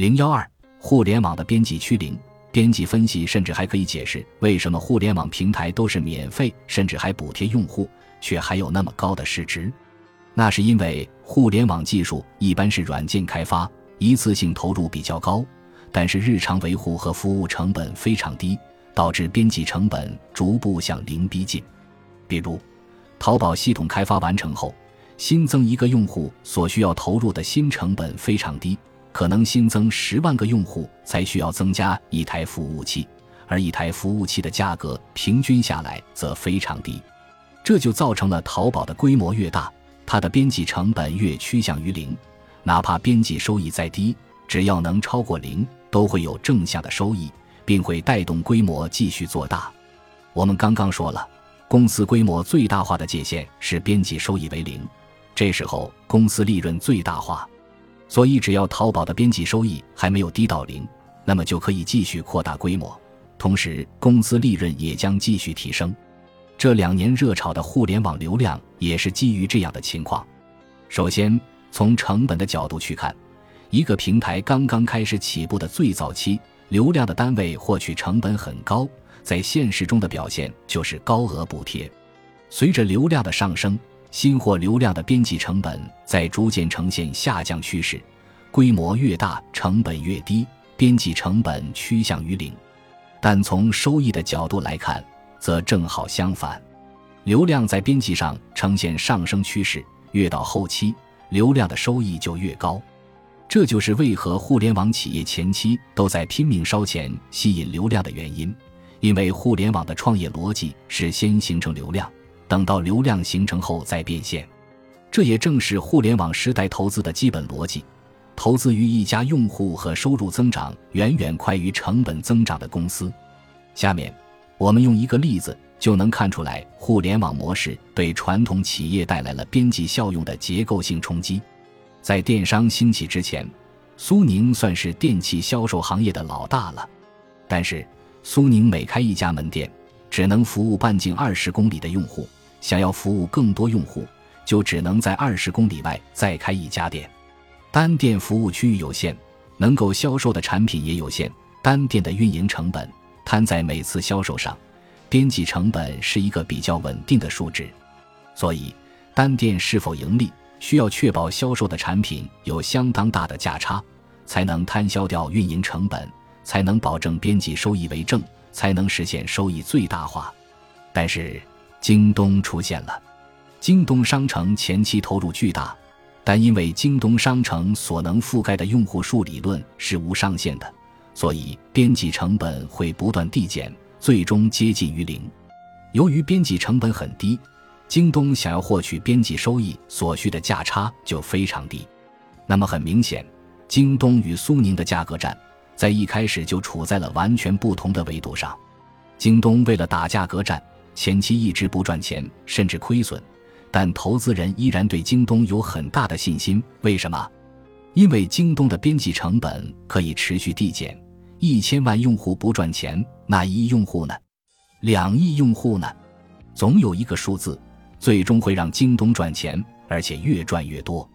零幺二，互联网的边际趋零。边际分析甚至还可以解释为什么互联网平台都是免费，甚至还补贴用户，却还有那么高的市值。那是因为互联网技术一般是软件开发，一次性投入比较高，但是日常维护和服务成本非常低，导致边际成本逐步向零逼近。比如，淘宝系统开发完成后，新增一个用户所需要投入的新成本非常低。可能新增十万个用户才需要增加一台服务器，而一台服务器的价格平均下来则非常低，这就造成了淘宝的规模越大，它的边际成本越趋向于零。哪怕边际收益再低，只要能超过零，都会有正向的收益，并会带动规模继续做大。我们刚刚说了，公司规模最大化的界限是边际收益为零，这时候公司利润最大化。所以，只要淘宝的边际收益还没有低到零，那么就可以继续扩大规模，同时公司利润也将继续提升。这两年热炒的互联网流量也是基于这样的情况。首先，从成本的角度去看，一个平台刚刚开始起步的最早期，流量的单位获取成本很高，在现实中的表现就是高额补贴。随着流量的上升，新货流量的边际成本在逐渐呈现下降趋势，规模越大，成本越低，边际成本趋向于零。但从收益的角度来看，则正好相反，流量在边际上呈现上升趋势，越到后期，流量的收益就越高。这就是为何互联网企业前期都在拼命烧钱吸引流量的原因，因为互联网的创业逻辑是先形成流量。等到流量形成后再变现，这也正是互联网时代投资的基本逻辑。投资于一家用户和收入增长远远快于成本增长的公司。下面，我们用一个例子就能看出来，互联网模式对传统企业带来了边际效用的结构性冲击。在电商兴起之前，苏宁算是电器销售行业的老大了，但是苏宁每开一家门店，只能服务半径二十公里的用户。想要服务更多用户，就只能在二十公里外再开一家店。单店服务区域有限，能够销售的产品也有限，单店的运营成本摊在每次销售上，边际成本是一个比较稳定的数值。所以，单店是否盈利，需要确保销售的产品有相当大的价差，才能摊销掉运营成本，才能保证边际收益为正，才能实现收益最大化。但是，京东出现了，京东商城前期投入巨大，但因为京东商城所能覆盖的用户数理论是无上限的，所以边际成本会不断递减，最终接近于零。由于边际成本很低，京东想要获取边际收益所需的价差就非常低。那么很明显，京东与苏宁的价格战在一开始就处在了完全不同的维度上。京东为了打价格战。前期一直不赚钱，甚至亏损，但投资人依然对京东有很大的信心。为什么？因为京东的边际成本可以持续递减。一千万用户不赚钱，那一亿用户呢？两亿用户呢？总有一个数字，最终会让京东赚钱，而且越赚越多。